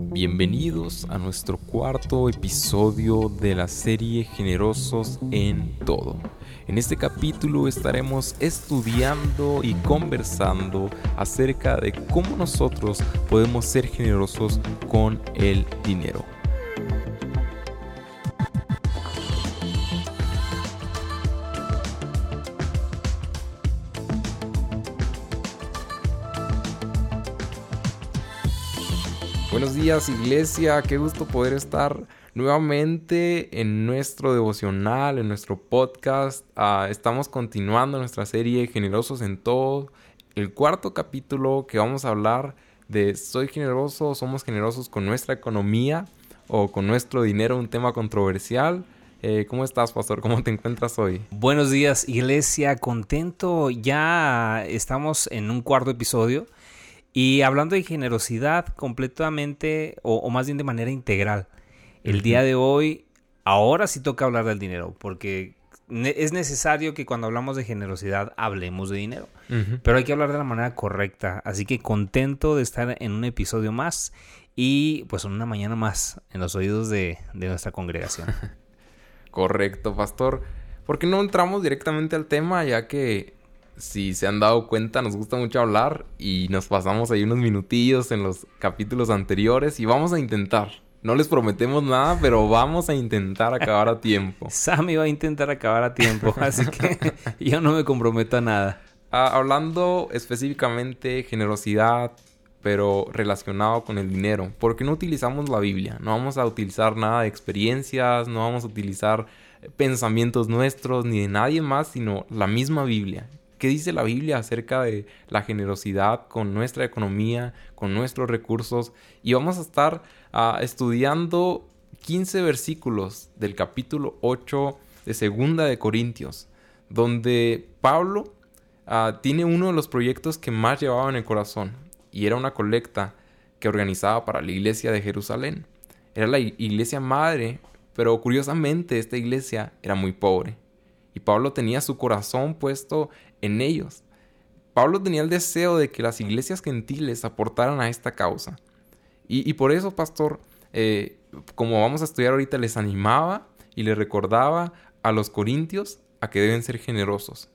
Bienvenidos a nuestro cuarto episodio de la serie Generosos en Todo. En este capítulo estaremos estudiando y conversando acerca de cómo nosotros podemos ser generosos con el dinero. Días iglesia, qué gusto poder estar nuevamente en nuestro devocional, en nuestro podcast. Ah, estamos continuando nuestra serie Generosos en todo. El cuarto capítulo que vamos a hablar de soy generoso, somos generosos con nuestra economía o con nuestro dinero, un tema controversial. Eh, ¿Cómo estás, pastor? ¿Cómo te encuentras hoy? Buenos días, iglesia. Contento. Ya estamos en un cuarto episodio. Y hablando de generosidad completamente, o, más bien de manera integral, el día de hoy, ahora sí toca hablar del dinero, porque es necesario que cuando hablamos de generosidad hablemos de dinero, pero hay que hablar de la manera correcta. Así que contento de estar en un episodio más y pues una mañana más en los oídos de, de nuestra congregación. Correcto, pastor. ¿Por qué no entramos directamente al tema ya que si se han dado cuenta, nos gusta mucho hablar y nos pasamos ahí unos minutillos en los capítulos anteriores y vamos a intentar. No les prometemos nada, pero vamos a intentar acabar a tiempo. Sammy va a intentar acabar a tiempo, así que yo no me comprometo a nada. Ah, hablando específicamente generosidad, pero relacionado con el dinero, porque no utilizamos la Biblia, no vamos a utilizar nada de experiencias, no vamos a utilizar pensamientos nuestros ni de nadie más, sino la misma Biblia. ¿Qué dice la Biblia acerca de la generosidad con nuestra economía, con nuestros recursos? Y vamos a estar ah, estudiando 15 versículos del capítulo 8 de Segunda de Corintios, donde Pablo ah, tiene uno de los proyectos que más llevaba en el corazón, y era una colecta que organizaba para la iglesia de Jerusalén. Era la iglesia madre, pero curiosamente esta iglesia era muy pobre. Y Pablo tenía su corazón puesto en ellos. Pablo tenía el deseo de que las iglesias gentiles aportaran a esta causa. Y, por eso, pastor, eh, como vamos a estudiar ahorita, les animaba y les recordaba a los corintios a que deben ser generosos.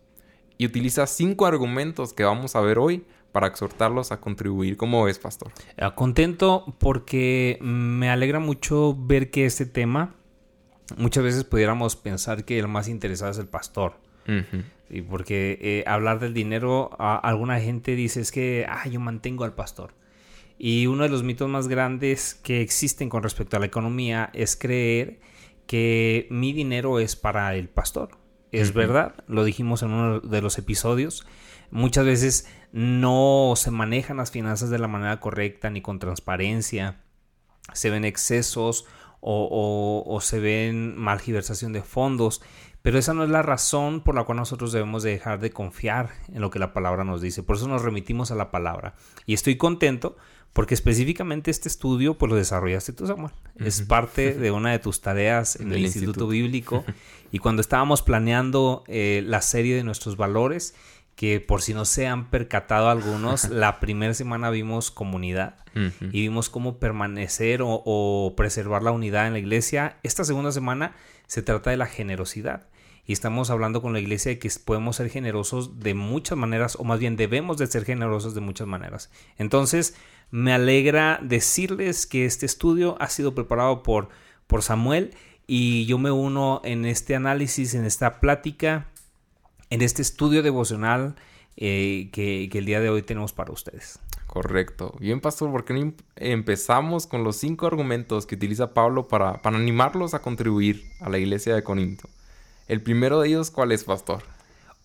Y utiliza cinco argumentos que vamos a ver hoy para exhortarlos a contribuir. ¿Cómo ves, pastor? Ah, contento porque me alegra mucho ver que este tema, muchas veces pudiéramos pensar que el más interesado es el pastor. Y porque eh, hablar del dinero, alguna gente dice es que ah, yo mantengo al pastor. Y uno de los mitos más grandes que existen con respecto a la economía es creer que mi dinero es para el pastor. Es verdad, lo dijimos en uno de los episodios. Muchas veces no se manejan las finanzas de la manera correcta ni con transparencia. Se ven excesos o, o se ven malgiversación de fondos. Pero esa no es la razón por la cual nosotros debemos dejar de confiar en lo que la palabra nos dice. Por eso nos remitimos a la palabra. Y estoy contento porque específicamente este estudio pues lo desarrollaste tú, Samuel. Es parte de una de tus tareas en el Instituto, Bíblico. y cuando estábamos planeando eh, la serie de nuestros valores, que por si no se han percatado algunos, la primera semana vimos comunidad y vimos cómo permanecer o, preservar la unidad en la iglesia. Esta segunda semana se trata de la generosidad y estamos hablando con la iglesia de que podemos ser generosos de muchas maneras, o más bien debemos de ser generosos de muchas maneras. Entonces, me alegra decirles que este estudio ha sido preparado por, por Samuel y yo me uno en este análisis, en esta plática, en este estudio devocional eh, que, que el día de hoy tenemos para ustedes. Correcto. Bien, pastor, ¿por qué no empezamos con los cinco argumentos que utiliza Pablo para, para animarlos a contribuir a la iglesia de Corinto? El primero de ellos, ¿cuál es, pastor?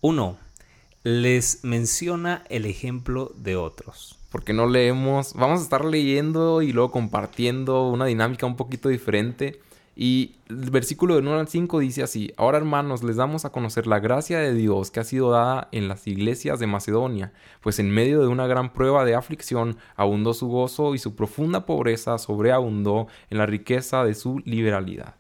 Uno, les menciona el ejemplo de otros. Porque no leemos, vamos a estar leyendo y luego compartiendo una dinámica un poquito diferente. Y el versículo de 1 al 5 dice así, ahora hermanos, les damos a conocer la gracia de Dios que ha sido dada en las iglesias de Macedonia, pues en medio de una gran prueba de aflicción abundó su gozo y su profunda pobreza sobreabundó en la riqueza de su liberalidad.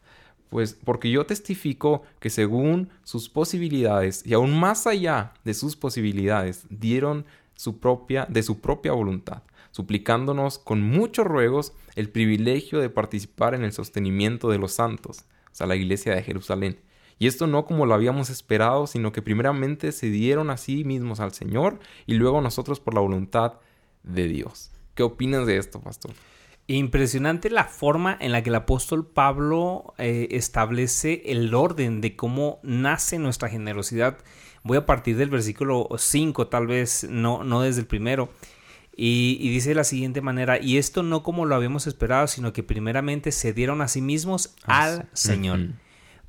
Pues porque yo testifico que según sus posibilidades y aún más allá de sus posibilidades dieron su propia de su propia voluntad suplicándonos con muchos ruegos el privilegio de participar en el sostenimiento de los santos, o sea, la iglesia de Jerusalén. Y esto no como lo habíamos esperado, sino que primeramente se dieron a sí mismos al Señor y luego nosotros por la voluntad de Dios. ¿Qué opinas de esto, pastor? Impresionante la forma en la que el apóstol Pablo eh, establece el orden de cómo nace nuestra generosidad. Voy a partir del versículo 5, tal vez no, no desde el primero. Y, dice de la siguiente manera, y esto no como lo habíamos esperado, sino que primeramente se dieron a sí mismos al Señor.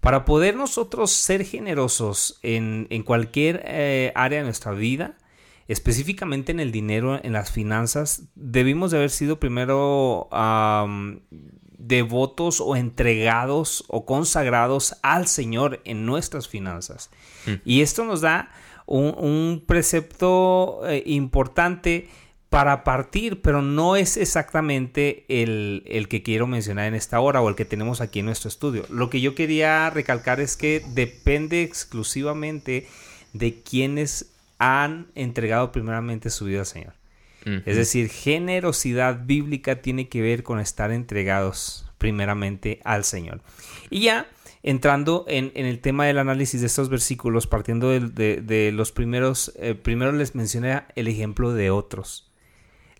Para poder nosotros ser generosos en, cualquier eh, área de nuestra vida, específicamente en el dinero, en las finanzas, debimos de haber sido primero devotos o entregados o consagrados al Señor en nuestras finanzas. Mm. Y esto nos da un, precepto eh, importante para partir, pero no es exactamente el, el, que quiero mencionar en esta hora o el que tenemos aquí en nuestro estudio. Lo que yo quería recalcar es que depende exclusivamente de quienes han entregado primeramente su vida al Señor. Es decir, generosidad bíblica tiene que ver con estar entregados primeramente al Señor. Y ya entrando en, el tema del análisis de estos versículos, partiendo de, los primeros, eh, primero les mencioné el ejemplo de otros.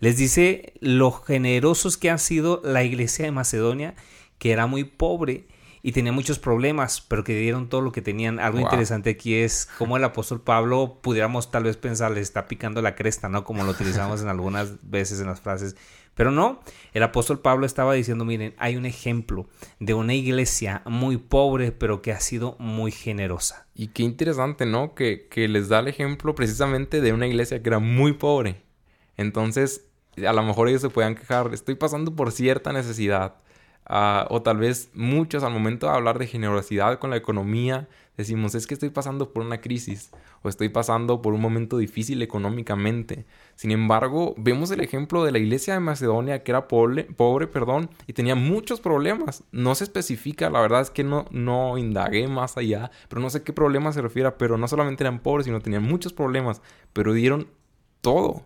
Les dice lo generosos que han sido la iglesia de Macedonia, que era muy pobre y tenía muchos problemas, pero que dieron todo lo que tenían. Algo interesante aquí es cómo el apóstol Pablo, pudiéramos tal vez pensar, le está picando la cresta, ¿no? Como lo utilizamos en algunas veces en las frases. Pero no, el apóstol Pablo estaba diciendo, miren, hay un ejemplo de una iglesia muy pobre, pero que ha sido muy generosa. Y qué interesante, ¿no? Que, que les da el ejemplo precisamente de una iglesia que era muy pobre. Entonces, a lo mejor ellos se puedan quejar, estoy pasando por cierta necesidad. Ah, o tal vez muchos al momento de hablar de generosidad con la economía, decimos, es que estoy pasando por una crisis o estoy pasando por un momento difícil económicamente. Sin embargo, vemos el ejemplo de la iglesia de Macedonia que era pobre, pobre perdón, y tenía muchos problemas. No se especifica, la verdad es que no, no indagué más allá, pero no sé qué problema se refiere, pero no solamente eran pobres, sino tenían muchos problemas, pero dieron todo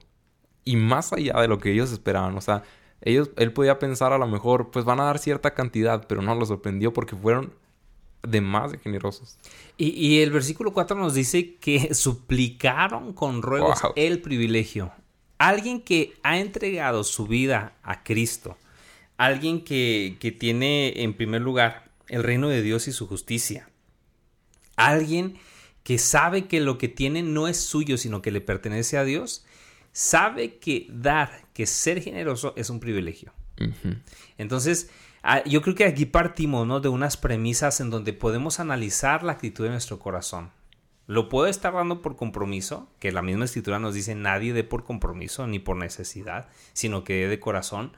y más allá de lo que ellos esperaban. O sea, ellos, él podía pensar a lo mejor, pues van a dar cierta cantidad, pero no lo sorprendió porque fueron de más de generosos. Y, el versículo 4 nos dice que suplicaron con ruegos el privilegio. Alguien que ha entregado su vida a Cristo, alguien que, que tiene en primer lugar el reino de Dios y su justicia, alguien que sabe que lo que tiene no es suyo, sino que le pertenece a Dios, sabe que dar, que ser generoso es un privilegio. Entonces, ah, yo creo que aquí partimos ¿no? de unas premisas en donde podemos analizar la actitud de nuestro corazón. Lo puedo estar dando por compromiso, que la misma escritura nos dice nadie dé por compromiso ni por necesidad, sino que dé de corazón.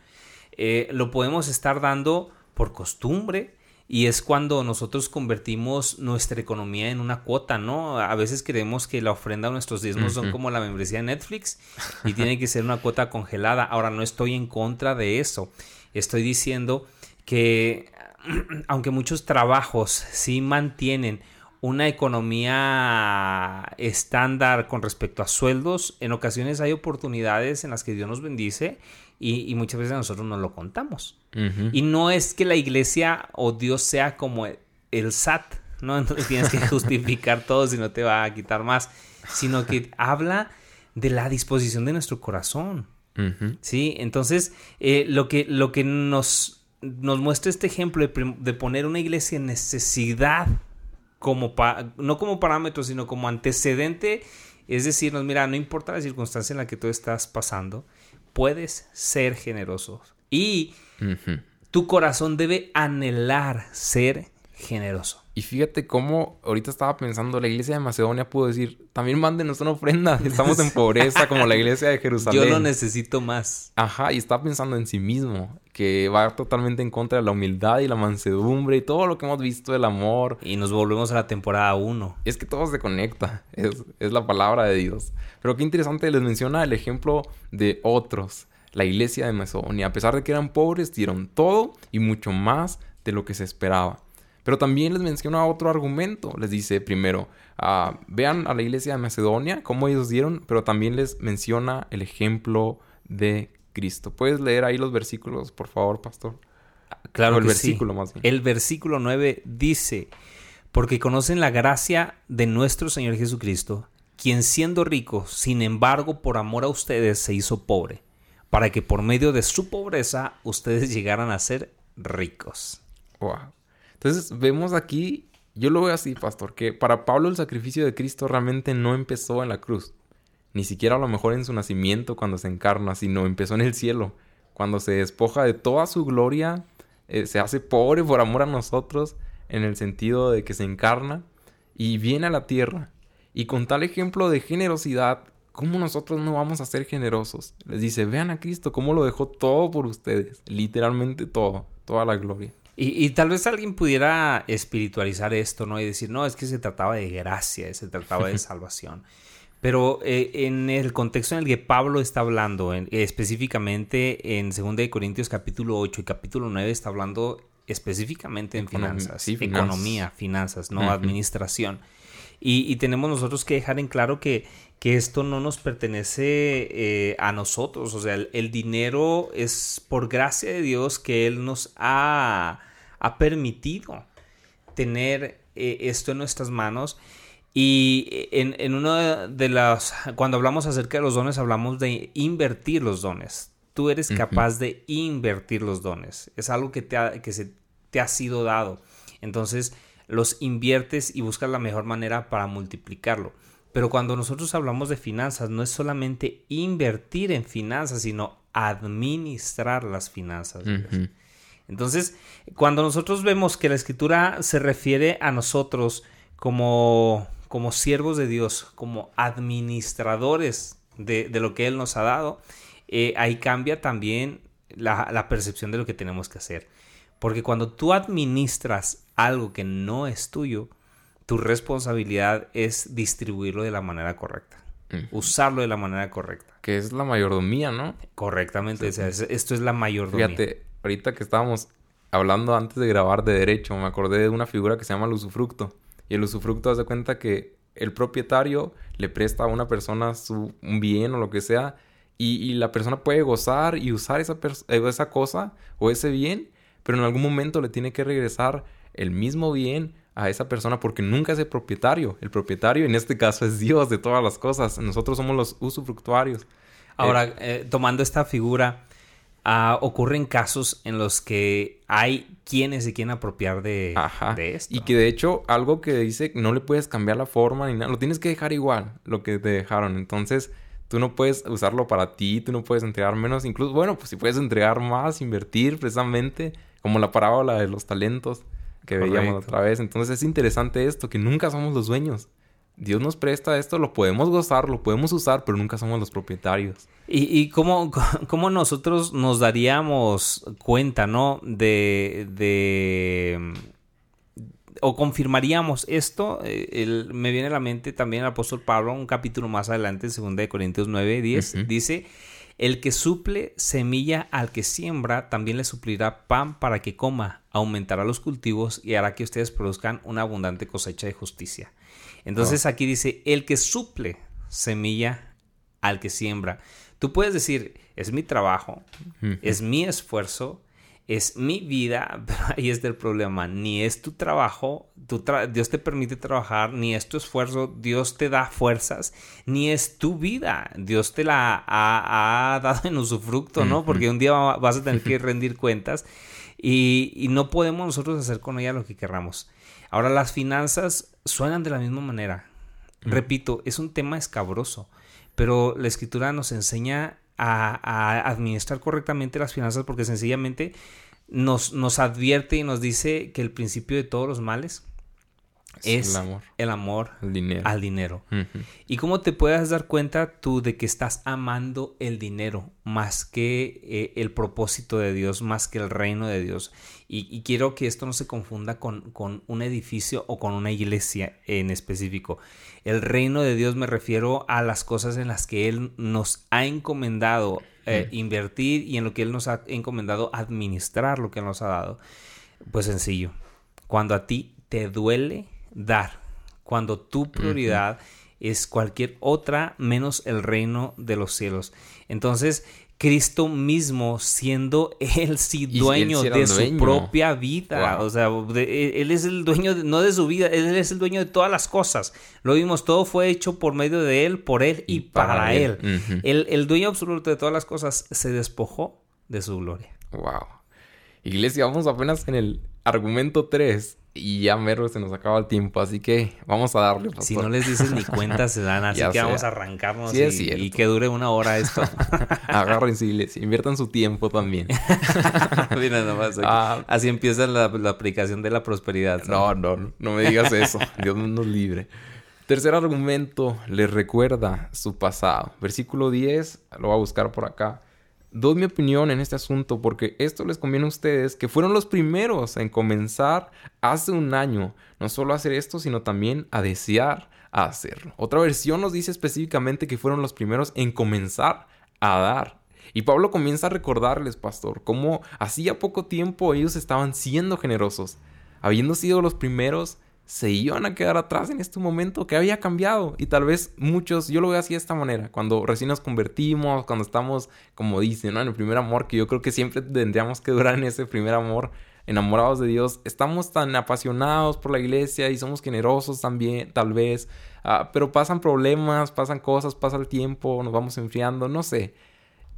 Eh, lo podemos estar dando por costumbre, y es cuando nosotros convertimos nuestra economía en una cuota, ¿no? A veces creemos que la ofrenda o nuestros diezmos son como la membresía de Netflix y tiene que ser una cuota congelada. Ahora, no estoy en contra de eso. Estoy diciendo que aunque muchos trabajos sí mantienen una economía estándar con respecto a sueldos, en ocasiones hay oportunidades en las que Dios nos bendice y, muchas veces nosotros no lo contamos. Y no es que la iglesia o Dios sea como el SAT, ¿no? Entonces tienes que justificar todo si no te va a quitar más, sino que habla de la disposición de nuestro corazón. Sí, entonces eh, lo, que, lo que nos, nos muestra este ejemplo de, poner una iglesia en necesidad, como no como parámetro, sino como antecedente, es decirnos, mira, no importa la circunstancia en la que tú estás pasando, puedes ser generoso. Y tu corazón debe anhelar ser generoso. Y fíjate cómo ahorita estaba pensando, la iglesia de Macedonia pudo decir, también mándenos una ofrenda, estamos en pobreza como la iglesia de Jerusalén. Yo no necesito más. Ajá, y está pensando en sí mismo, que va totalmente en contra de la humildad y la mansedumbre y todo lo que hemos visto del amor. Y nos volvemos a la temporada 1. Es que todo se conecta, es, es la palabra de Dios. Pero qué interesante, les menciona el ejemplo de otros. La iglesia de Macedonia, a pesar de que eran pobres, dieron todo y mucho más de lo que se esperaba. Pero también les menciona otro argumento. Les dice primero, ah, vean a la iglesia de Macedonia, cómo ellos dieron, pero también les menciona el ejemplo de Cristo. ¿Puedes leer ahí los versículos, por favor, pastor? Claro el versículo más bien. El versículo 9 dice, porque conocen la gracia de nuestro Señor Jesucristo, quien siendo rico, sin embargo, por amor a ustedes se hizo pobre, para que por medio de su pobreza ustedes llegaran a ser ricos. Wow. Entonces vemos aquí, yo lo veo así, pastor, que para Pablo el sacrificio de Cristo realmente no empezó en la cruz, ni siquiera a lo mejor en su nacimiento cuando se encarna, sino empezó en el cielo, cuando se despoja de toda su gloria, eh, se hace pobre por amor a nosotros, en el sentido de que se encarna y viene a la tierra. Y con tal ejemplo de generosidad, ¿cómo nosotros no vamos a ser generosos? Les dice, vean a Cristo, cómo lo dejó todo por ustedes, literalmente todo, toda la gloria. Y, tal vez alguien pudiera espiritualizar esto, ¿no? Y decir, no, es que se trataba de gracia, se trataba de salvación. Pero eh, en el contexto en el que Pablo está hablando, específicamente en 2 Corintios capítulo 8 y capítulo 9, está hablando específicamente en finanzas, economía, finanzas, no administración. Y, tenemos nosotros que dejar en claro que, que esto no nos pertenece eh, a nosotros, o sea, el, dinero es por gracia de Dios que Él nos ha, ha permitido tener eh, esto en nuestras manos. Y en, en uno de las, cuando hablamos acerca de los dones, hablamos de invertir los dones. Tú eres capaz de invertir los dones. Es algo que te ha, que se, te ha sido dado. Entonces, los inviertes y buscas la mejor manera para multiplicarlo. Pero cuando nosotros hablamos de finanzas, no es solamente invertir en finanzas, sino administrar las finanzas. Entonces, cuando nosotros vemos que la escritura se refiere a nosotros como, como siervos de Dios, como administradores de, lo que Él nos ha dado, eh, ahí cambia también la, la percepción de lo que tenemos que hacer. Porque cuando tú administras algo que no es tuyo, tu responsabilidad es distribuirlo de la manera correcta. Usarlo de la manera correcta. Que es la mayordomía, ¿no? Correctamente. esto es la mayordomía. Fíjate, ahorita que estábamos hablando antes de grabar de derecho, me acordé de una figura que se llama el usufructo. Y el usufructo hace cuenta que el propietario le presta a una persona su, un bien o lo que sea, y, la persona puede gozar y usar esa, esa cosa o ese bien, pero en algún momento le tiene que regresar el mismo bien a esa persona porque nunca es el propietario. El propietario en este caso es Dios de todas las cosas. Nosotros somos los usufructuarios. Ahora, eh, eh, tomando esta figura, uh, ocurren casos en los que hay quienes se quieren apropiar de, de, esto. Y que de hecho, algo que dice no le puedes cambiar la forma ni nada, lo tienes que dejar igual, lo que te dejaron. Entonces, tú no puedes usarlo para ti, tú no puedes entregar menos, incluso, bueno, pues si puedes entregar más, invertir precisamente, como la parábola de los talentos que veíamos otra vez. Entonces es interesante esto, que nunca somos los dueños. Dios nos presta esto, lo podemos gozar, lo podemos usar, pero nunca somos los propietarios. ¿Y, y cómo, cómo, nosotros nos daríamos cuenta, no? De, de o confirmaríamos esto, eh, me viene a la mente también el apóstol Pablo, un capítulo más adelante, en 2 Corintios 9, 10, dice, el que suple semilla al que siembra, también le suplirá pan para que coma, aumentará los cultivos y hará que ustedes produzcan una abundante cosecha de justicia. Entonces oh. aquí dice, el que suple semilla al que siembra. Tú puedes decir, es mi trabajo, es mi esfuerzo, es mi vida, pero ahí está el problema. Ni es tu trabajo, Dios te permite trabajar, ni es tu esfuerzo, Dios te da fuerzas, ni es tu vida, Dios te la ha, dado en usufructo, ¿no? Porque un día vas a tener que rendir cuentas y, no podemos nosotros hacer con ella lo que querramos. Ahora, las finanzas suenan de la misma manera. Repito, es un tema escabroso, pero la escritura nos enseña a, administrar correctamente las finanzas porque sencillamente nos, nos advierte y nos dice que el principio de todos los males es, el amor, el amor dinero. al dinero. Y cómo te puedes dar cuenta tú de que estás amando el dinero más que eh, el propósito de Dios, más que el reino de Dios. Y, quiero que esto no se confunda con, con, un edificio o con una iglesia en específico. El reino de Dios me refiero a las cosas en las que Él nos ha encomendado eh, invertir y en lo que Él nos ha encomendado administrar lo que Él nos ha dado. Pues sencillo. Cuando a ti te duele dar, cuando tu prioridad es cualquier otra menos el reino de los cielos. Entonces, Cristo mismo siendo Él sí dueño de su propia vida. O sea, e, Él es el dueño, no de su vida, Él es el dueño de todas las cosas. Lo vimos, todo fue hecho por medio de Él, por Él y, para, Él. el, dueño absoluto de todas las cosas se despojó de su gloria. Wow. Iglesia, vamos apenas en el argumento 3 y ya mero se nos acaba el tiempo, así que vamos a darle. Si no les dices ni cuenta se dan, así que vamos a arrancarnos y, que dure una hora esto. Agárrense y inviertan su tiempo también. Mira nomás. Ah. así empieza la, aplicación de la prosperidad. No, no, no me digas eso. Dios nos libre. Tercer argumento, les recuerda su pasado. Versículo 10, lo voy a buscar por acá doy mi opinión en este asunto porque esto les conviene a ustedes que fueron los primeros en comenzar hace un año, no solo a hacer esto, sino también a desear hacerlo. Otra versión nos dice específicamente que fueron los primeros en comenzar a dar. Y Pablo comienza a recordarles, pastor, cómo hacía poco tiempo ellos estaban siendo generosos, habiendo sido los primeros se iban a quedar atrás en este momento, que había cambiado. Y tal vez muchos, yo lo veo así de esta manera, cuando recién nos convertimos, cuando estamos, como dicen, en el primer amor, que yo creo que siempre tendríamos que durar en ese primer amor, enamorados de Dios, estamos tan apasionados por la iglesia y somos generosos también, tal vez, ah, pero pasan problemas, pasan cosas, pasa el tiempo, nos vamos enfriando, no sé.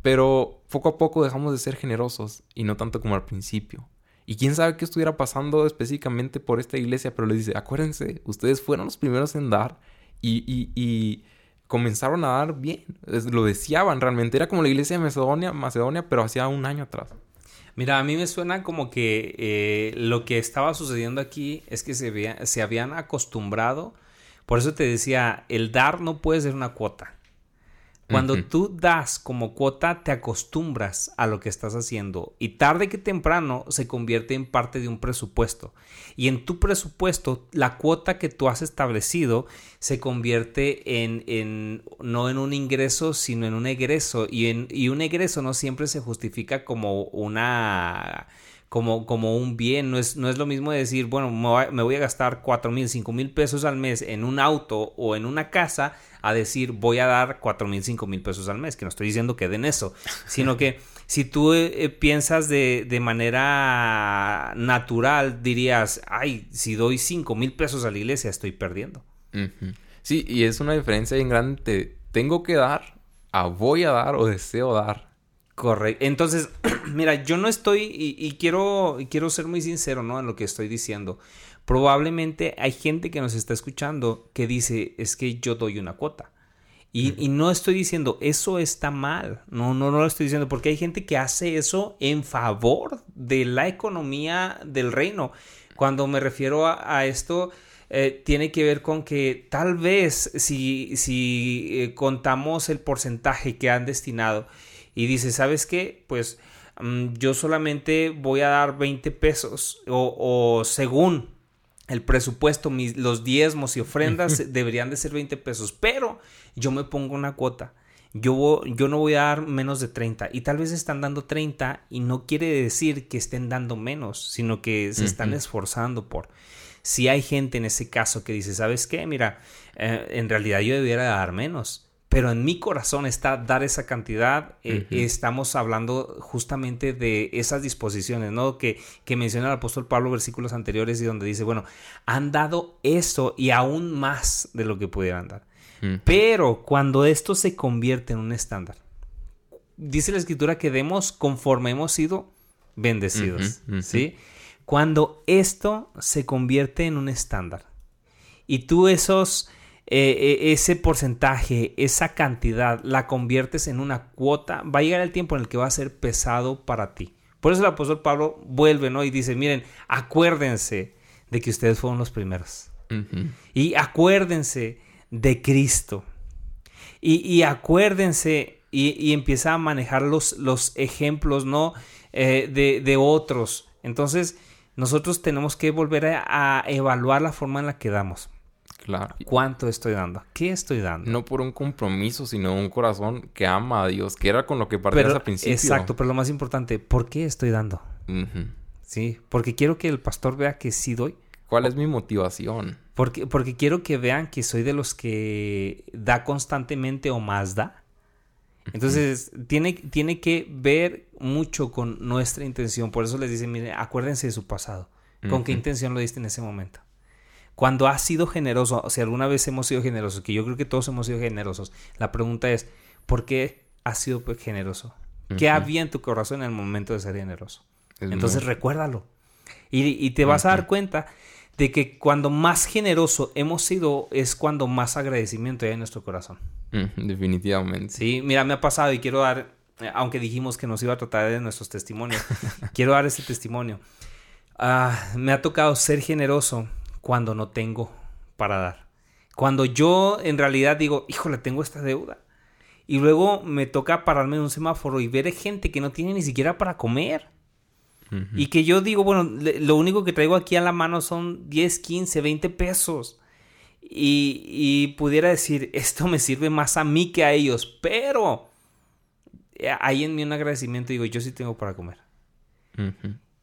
Pero poco a poco dejamos de ser generosos y no tanto como al principio. Y quién sabe qué estuviera pasando específicamente por esta iglesia, pero les dice, acuérdense, ustedes fueron los primeros en dar y, comenzaron a dar bien, lo deseaban realmente, era como la iglesia de Macedonia, Macedonia pero hacía un año atrás. Mira, a mí me suena como que eh, lo que estaba sucediendo aquí es que se, se habían acostumbrado, por eso te decía, el dar no puede ser una cuota. Cuando tú das como cuota, te acostumbras a lo que estás haciendo y tarde que temprano se convierte en parte de un presupuesto. Y en tu presupuesto, la cuota que tú has establecido se convierte en, en no en un ingreso, sino en un egreso. Y, en, y un egreso no siempre se justifica como una como, como un bien. No es, no es lo mismo decir, bueno, me voy a gastar cuatro mil, cinco mil pesos al mes en un auto o en una casa, a decir voy a dar cuatro mil, cinco mil pesos al mes. Que no estoy diciendo que den eso, sino que si tú eh, eh, piensas de, de, manera natural, dirías, ay, si doy cinco mil pesos a la iglesia, estoy perdiendo. Sí, y es una diferencia bien grande. Tengo que dar, a voy a dar o deseo dar. Correcto. Entonces, mira, yo no estoy, y, quiero, quiero ser muy sincero, ¿no? En lo que estoy diciendo. Probablemente hay gente que nos está escuchando que dice, es que yo doy una cuota. Y, no estoy diciendo, eso está mal. No, no, no lo estoy diciendo, porque hay gente que hace eso en favor de la economía del reino. Cuando me refiero a, esto, eh, tiene que ver con que tal vez si, si eh, contamos el porcentaje que han destinado y dice, ¿sabes qué? Pues mm, yo solamente voy a dar 20 pesos o, según el presupuesto, los diezmos y ofrendas deberían de ser 20 pesos, pero yo me pongo una cuota. Yo, yo no voy a dar menos de 30 y tal vez están dando 30 y no quiere decir que estén dando menos, sino que se están esforzando por. Si hay gente en ese caso que dice, ¿sabes qué? Mira, eh, en realidad yo debiera dar menos pero en mi corazón está dar esa cantidad. Eh, estamos hablando justamente de esas disposiciones, ¿no? Que, que menciona el apóstol Pablo versículos anteriores y donde dice, bueno, han dado eso y aún más de lo que pudieran dar. Pero cuando esto se convierte en un estándar, dice la escritura que demos conforme hemos sido bendecidos, ¿sí? Cuando esto se convierte en un estándar y tú esos eh, eh, ese porcentaje, esa cantidad, la conviertes en una cuota, va a llegar el tiempo en el que va a ser pesado para ti. Por eso el apóstol Pablo vuelve, ¿no? Y dice, miren, acuérdense de que ustedes fueron los primeros. Y acuérdense de Cristo. Y, acuérdense y, empieza a manejar los, los ejemplos, ¿no? Eh, de, de, otros. Entonces, nosotros tenemos que volver a evaluar la forma en la que damos. Claro. ¿Cuánto estoy dando? ¿Qué estoy dando? No por un compromiso, sino un corazón que ama a Dios, que era con lo que partías al principio. Exacto, pero lo más importante, ¿por qué estoy dando? Sí, porque quiero que el pastor vea que sí doy. ¿Cuál es mi motivación? Porque, porque quiero que vean que soy de los que da constantemente o más da. Entonces, tiene, tiene que ver mucho con nuestra intención. Por eso les dice, mire, acuérdense de su pasado. ¿Con qué intención lo diste en ese momento? Cuando has sido generoso, o si alguna vez hemos sido generosos, que yo creo que todos hemos sido generosos, la pregunta es, ¿por qué has sido pues, generoso? ¿Qué había en tu corazón en el momento de ser generoso? Entonces recuérdalo. Y, te vas a dar cuenta de que cuando más generoso hemos sido es cuando más agradecimiento hay en nuestro corazón. definitivamente. Sí, mira, me ha pasado y quiero dar, eh, aunque dijimos que nos iba a tratar de nuestros testimonios, quiero dar ese testimonio. Ah, me ha tocado ser generoso cuando no tengo para dar. Cuando yo en realidad digo, híjole, tengo esta deuda. Y luego me toca pararme en un semáforo y ver gente que no tiene ni siquiera para comer. Y que yo digo, bueno, lo único que traigo aquí a la mano son 10, 15, 20 pesos. Y, pudiera decir, esto me sirve más a mí que a ellos, pero hay en mí un agradecimiento, digo, yo sí tengo para comer.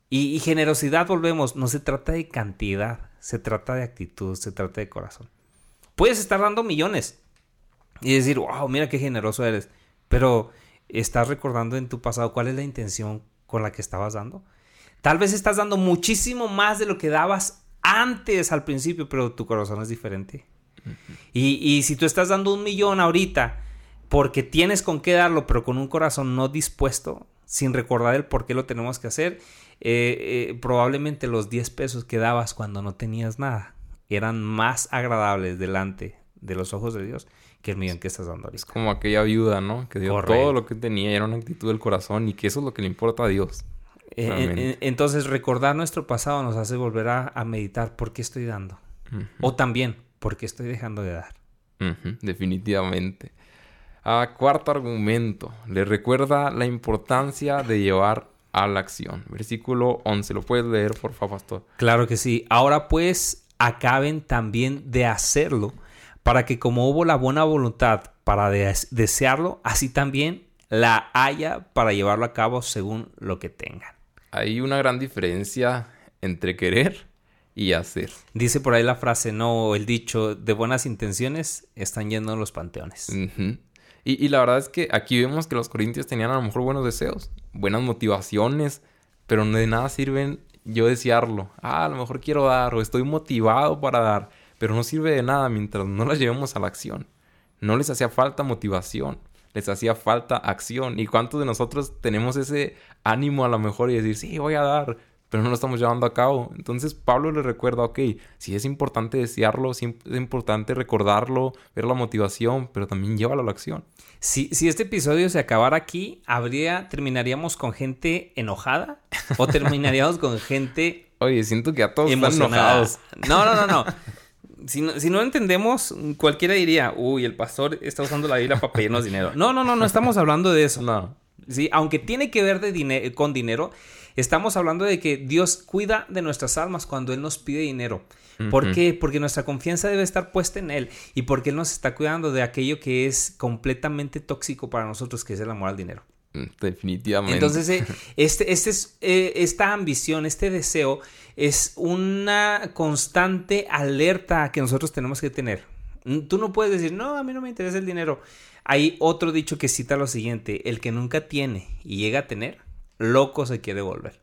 Y, y, generosidad, volvemos, no se trata de cantidad, se trata de actitud, se trata de corazón. Puedes estar dando millones y decir, wow, mira qué generoso eres, pero estás recordando en tu pasado cuál es la intención con la que estabas dando. Tal vez estás dando muchísimo más de lo que dabas antes al principio, pero tu corazón es diferente. y, si tú estás dando un millón ahorita porque tienes con qué darlo, pero con un corazón no dispuesto, sin recordar el por qué lo tenemos que hacer, eh, eh, probablemente los 10 pesos que dabas cuando no tenías nada eran más agradables delante de los ojos de Dios que el millón que estás dando ahorita. Es como aquella viuda, ¿no? Que dio todo lo que tenía y era una actitud del corazón y que eso es lo que le importa a Dios. Eh, entonces, recordar nuestro pasado nos hace volver a, meditar por qué estoy dando. O también, por qué estoy dejando de dar. Definitivamente. Ah, cuarto argumento. Le recuerda la importancia de llevar a la acción. Versículo 11. ¿Lo puedes leer, por favor, pastor? Claro que sí. Ahora pues, acaben también de hacerlo, para que como hubo la buena voluntad para desearlo, así también la haya para llevarlo a cabo según lo que tengan hay una gran diferencia entre querer y hacer. Dice por ahí la frase, no, el dicho, de buenas intenciones están yendo los panteones. Y, la verdad es que aquí vemos que los corintios tenían a lo mejor buenos deseos, buenas motivaciones, pero de nada sirven yo desearlo. Ah, a lo mejor quiero dar o estoy motivado para dar, pero no sirve de nada mientras no las llevemos a la acción. No les hacía falta motivación les hacía falta acción. ¿Y cuántos de nosotros tenemos ese ánimo a lo mejor y decir, sí, voy a dar, pero no lo estamos llevando a cabo? Entonces Pablo le recuerda, ok, sí es importante desearlo, sí es importante recordarlo, ver la motivación, pero también llévalo a la acción. Si, si este episodio se acabara aquí, habría, terminaríamos con gente enojada o terminaríamos con gente... Oye, siento que a todos están enojados. No, no, no, no si no, entendemos, cualquiera diría, uy, el pastor está usando la Biblia para pedirnos dinero. No, no, no, no estamos hablando de eso. No. Sí, aunque tiene que ver de con dinero, estamos hablando de que Dios cuida de nuestras almas cuando Él nos pide dinero. ¿Por qué? Porque nuestra confianza debe estar puesta en Él y porque Él nos está cuidando de aquello que es completamente tóxico para nosotros, que es el amor al dinero. Mm, definitivamente. Entonces, eh, este, este es, eh, esta ambición, este deseo, es una constante alerta que nosotros tenemos que tener. Mm, tú no puedes decir, no, a mí no me interesa el dinero. Hay otro dicho que cita lo siguiente, el que nunca tiene y llega a tener, loco se quiere volver.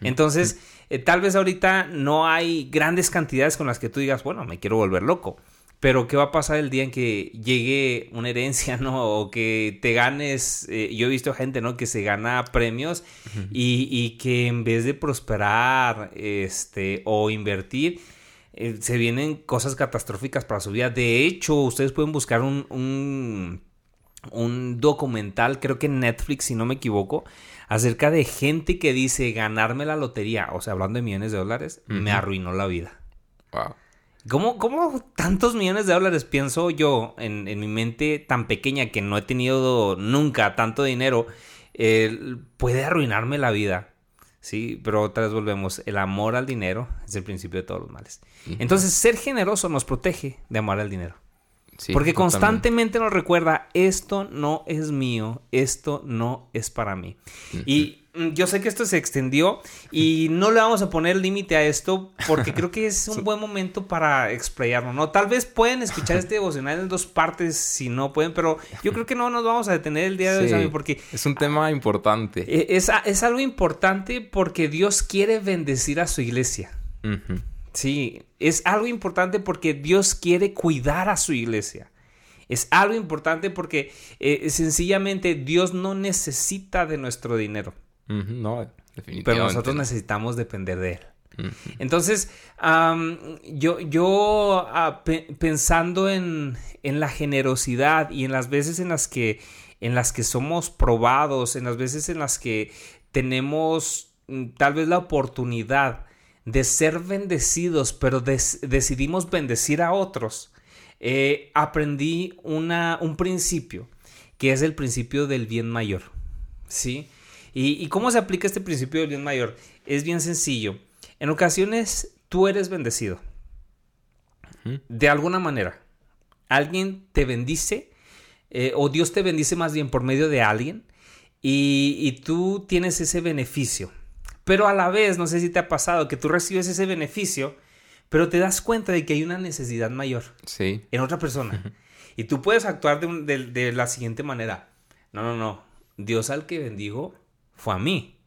Entonces, eh, tal vez ahorita no hay grandes cantidades con las que tú digas, bueno, me quiero volver loco. Pero ¿qué va a pasar el día en que llegue una herencia, ¿no? O que te ganes, eh, yo he visto gente, ¿no? Que se gana premios y, que en vez de prosperar, este, o invertir, eh, se vienen cosas catastróficas para su vida. De hecho, ustedes pueden buscar un, un, un documental, creo que en Netflix, si no me equivoco, acerca de gente que dice ganarme la lotería, o sea, hablando de millones de dólares, me arruinó la vida. Wow. ¿Cómo, ¿Cómo, tantos millones de dólares pienso yo en, mi mente tan pequeña que no he tenido nunca tanto dinero? puede arruinarme la vida. Sí, pero otra vez volvemos. El amor al dinero es el principio de todos los males. Entonces, ser generoso nos protege de amar al dinero. Porque constantemente nos recuerda, esto no es mío, esto no es para mí. Y mm, yo sé que esto se extendió y no le vamos a poner límite a esto porque creo que es un buen momento para explayarlo, ¿no? Tal vez pueden escuchar este devocional en dos partes si no pueden, pero yo creo que no nos vamos a detener el día de hoy, porque... Es un tema importante. E, es, es, algo importante porque Dios quiere bendecir a su iglesia. Sí, es algo importante porque Dios quiere cuidar a su iglesia. Es algo importante porque eh, sencillamente Dios no necesita de nuestro dinero. no, definitivamente. Pero nosotros necesitamos depender de Él. Entonces, yo, yo ah, pensando en, en, la generosidad y en las veces en las que en las que somos probados, en las veces en las que tenemos mm, tal vez la oportunidad de ser bendecidos, pero decidimos bendecir a otros, eh, aprendí una, un principio, que es el principio del bien mayor. ¿Sí? ¿Y, cómo se aplica este principio del bien mayor? Es bien sencillo. En ocasiones tú eres bendecido. De alguna manera. Alguien te bendice, eh, o Dios te bendice más bien por medio de alguien, y, y tú tienes ese beneficio. Pero a la vez, no sé si te ha pasado que tú recibes ese beneficio, pero te das cuenta de que hay una necesidad mayor sí. en otra persona. y tú puedes actuar de, la siguiente manera. No, no, no. Dios al que bendijo fue a mí.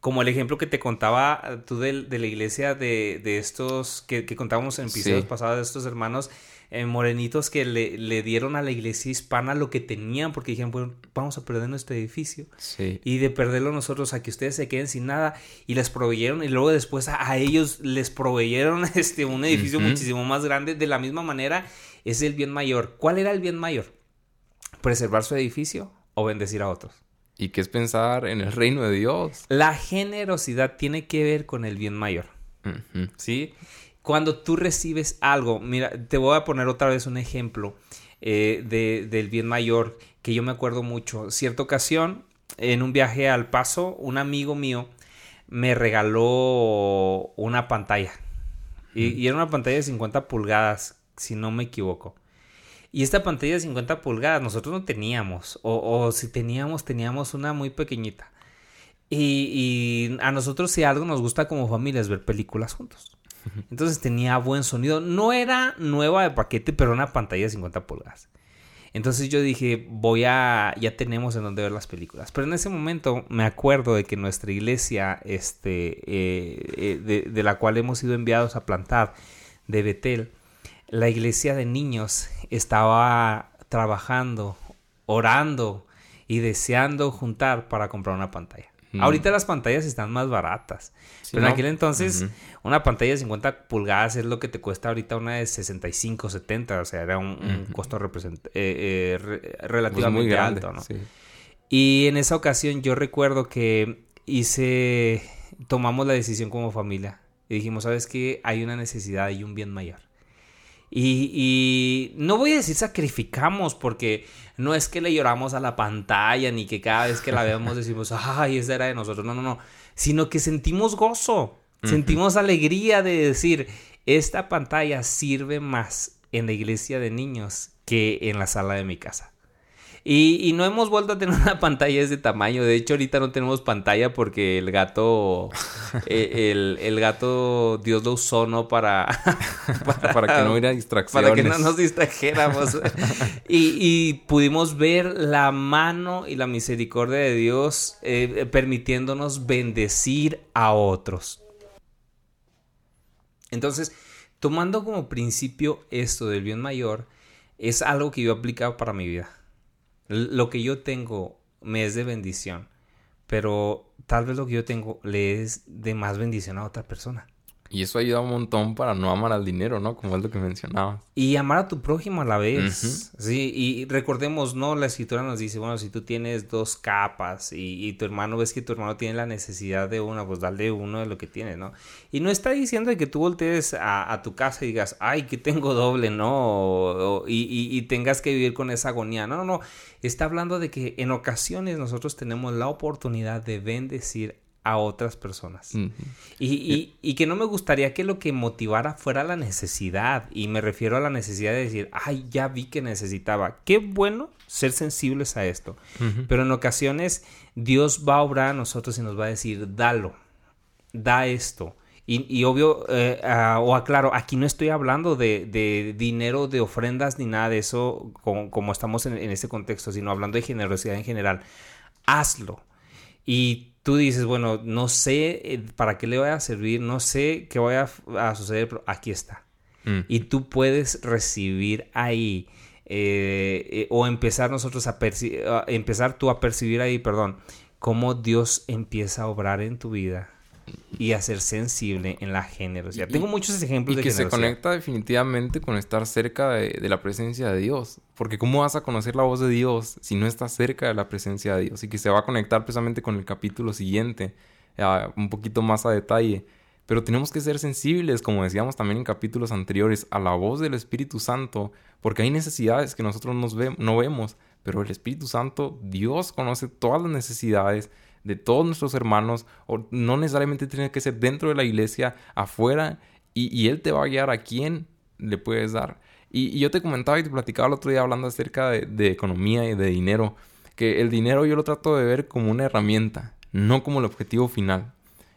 Como el ejemplo que te contaba tú de, la iglesia de, estos que, que contábamos en episodios pasados de estos hermanos eh, morenitos que le, le, dieron a la iglesia hispana lo que tenían porque dijeron, bueno, vamos a perder nuestro edificio. Y de perderlo nosotros a que ustedes se queden sin nada y les proveyeron y luego después a, ellos les proveyeron este, un edificio muchísimo más grande. De la misma manera es el bien mayor. ¿Cuál era el bien mayor? ¿Preservar su edificio o bendecir a otros? ¿Y qué es pensar en el reino de Dios? La generosidad tiene que ver con el bien mayor. ¿Sí? Cuando tú recibes algo, mira, te voy a poner otra vez un ejemplo eh, de, del bien mayor que yo me acuerdo mucho. Cierta ocasión, en un viaje al paso, un amigo mío me regaló una pantalla. Y, era una pantalla de 50 pulgadas, si no me equivoco. Y esta pantalla de 50 pulgadas nosotros no teníamos, o, si teníamos, teníamos una muy pequeñita. Y, y, a nosotros si algo nos gusta como familia es ver películas juntos. Entonces tenía buen sonido. No era nueva de paquete, pero una pantalla de 50 pulgadas. Entonces yo dije, voy a, ya tenemos en dónde ver las películas. Pero en ese momento me acuerdo de que nuestra iglesia, este, eh, eh, de, de, la cual hemos sido enviados a plantar, de Betel, la iglesia de niños estaba trabajando, orando y deseando juntar para comprar una pantalla. Mm. Ahorita las pantallas están más baratas. pero en aquel entonces, una pantalla de 50 pulgadas es lo que te cuesta ahorita una de 65, 70. O sea, era un, costo eh, eh, pues relativamente alto, ¿no? Y en esa ocasión yo recuerdo que hice, tomamos la decisión como familia. Y dijimos, ¿sabes qué? Hay una necesidad y un bien mayor. Y, no voy a decir sacrificamos porque no es que le lloramos a la pantalla ni que cada vez que la vemos decimos, ay, esa era de nosotros. No, no, no. Sino que sentimos gozo, sentimos alegría de decir, esta pantalla sirve más en la iglesia de niños que en la sala de mi casa. Y, no hemos vuelto a tener una pantalla de ese tamaño. De hecho, ahorita no tenemos pantalla porque el gato, eh, el, gato, Dios lo usó, ¿no? Para, para, que no hubiera distracciones. Para que no nos distrajéramos. y, pudimos ver la mano y la misericordia de Dios eh, permitiéndonos bendecir a otros. Entonces, tomando como principio esto del bien mayor, es algo que yo he aplicado para mi vida. Lo que yo tengo me es de bendición, pero tal vez lo que yo tengo le es de más bendición a otra persona. Y eso ayuda un montón para no amar al dinero, ¿no? Como es lo que mencionabas. Y amar a tu prójimo a la vez. Sí, y recordemos, ¿no? La escritura nos dice, bueno, si tú tienes dos capas y, tu hermano ves que tu hermano tiene la necesidad de una, pues dale uno de lo que tiene, ¿no? Y no está diciendo que tú voltees a, tu casa y digas, ay, que tengo doble, ¿no? y, y tengas que vivir con esa agonía. No, no, no. Está hablando de que en ocasiones nosotros tenemos la oportunidad de bendecir a otras personas. y, y, que no me gustaría que lo que motivara fuera la necesidad. Y me refiero a la necesidad de decir, ay, ya vi que necesitaba. Qué bueno ser sensibles a esto. Pero en ocasiones Dios va a obrar a nosotros y nos va a decir, dalo, da esto. Y, obvio, eh, o aclaro, aquí no estoy hablando de, dinero, de ofrendas, ni nada de eso, como, estamos en, en, este contexto, sino hablando de generosidad en general. Hazlo. Y tú dices, bueno, no sé eh, para qué le voy a servir, no sé qué vaya a, suceder, pero aquí está. Mm. Y tú puedes recibir ahí, eh, o empezar nosotros a, a empezar tú a percibir ahí, perdón, cómo Dios empieza a obrar en tu vida y a ser sensible en la generosidad. Tengo muchos ejemplos y que se conecta definitivamente con estar cerca de, la presencia de Dios. Porque ¿cómo vas a conocer la voz de Dios si no estás cerca de la presencia de Dios? Y que se va a conectar precisamente con el capítulo siguiente, un poquito más a detalle. Pero tenemos que ser sensibles, como decíamos también en capítulos anteriores, a la voz del Espíritu Santo, porque hay necesidades que nosotros no vemos, pero el Espíritu Santo, Dios conoce todas las necesidades de todos nuestros hermanos, o no necesariamente tiene que ser dentro de la iglesia, afuera, y, Él te va a guiar a quién le puedes dar. Y, yo te comentaba y te platicaba el otro día hablando acerca de, economía y de dinero, que el dinero yo lo trato de ver como una herramienta, no como el objetivo final.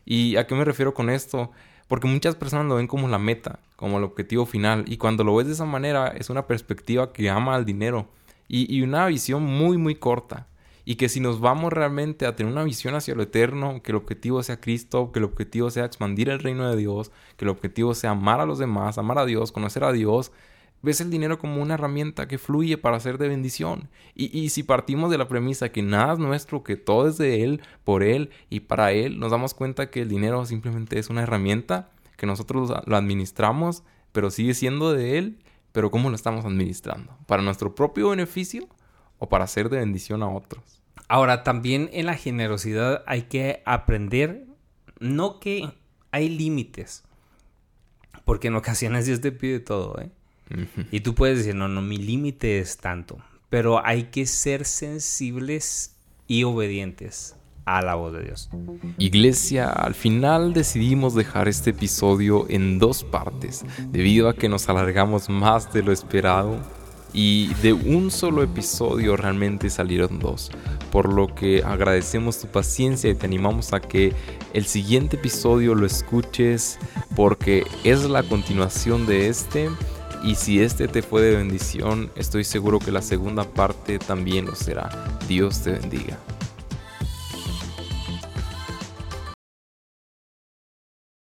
¿Y a qué me refiero con esto? Porque muchas personas lo ven como la meta, como el objetivo final, y cuando lo ves de esa manera es una perspectiva que ama al dinero y, y una visión muy, muy corta y que si nos vamos realmente a tener una visión hacia lo eterno, que el objetivo sea Cristo, que el objetivo sea expandir el reino de Dios, que el objetivo sea amar a los demás, amar a Dios, conocer a Dios, ves el dinero como una herramienta que fluye para ser de bendición. Y, y, si partimos de la premisa que nada es nuestro, que todo es de Él, por Él y para Él, nos damos cuenta que el dinero simplemente es una herramienta, que nosotros lo administramos, pero sigue siendo de Él, pero ¿cómo lo estamos administrando? ¿Para nuestro propio beneficio? O para ser de bendición a otros. Ahora, también en la generosidad hay que aprender, no que hay límites, porque en ocasiones Dios te pide todo, ¿eh? Y tú puedes decir, no, no, mi límite es tanto, pero hay que ser sensibles y obedientes a la voz de Dios. Iglesia, al final decidimos dejar este episodio en dos partes, debido a que nos alargamos más de lo esperado y de un solo episodio realmente salieron dos. Por lo que agradecemos tu paciencia y te animamos a que el siguiente episodio lo escuches porque es la continuación de este. Y si este te fue de bendición, estoy seguro que la segunda parte también lo será. Dios te bendiga.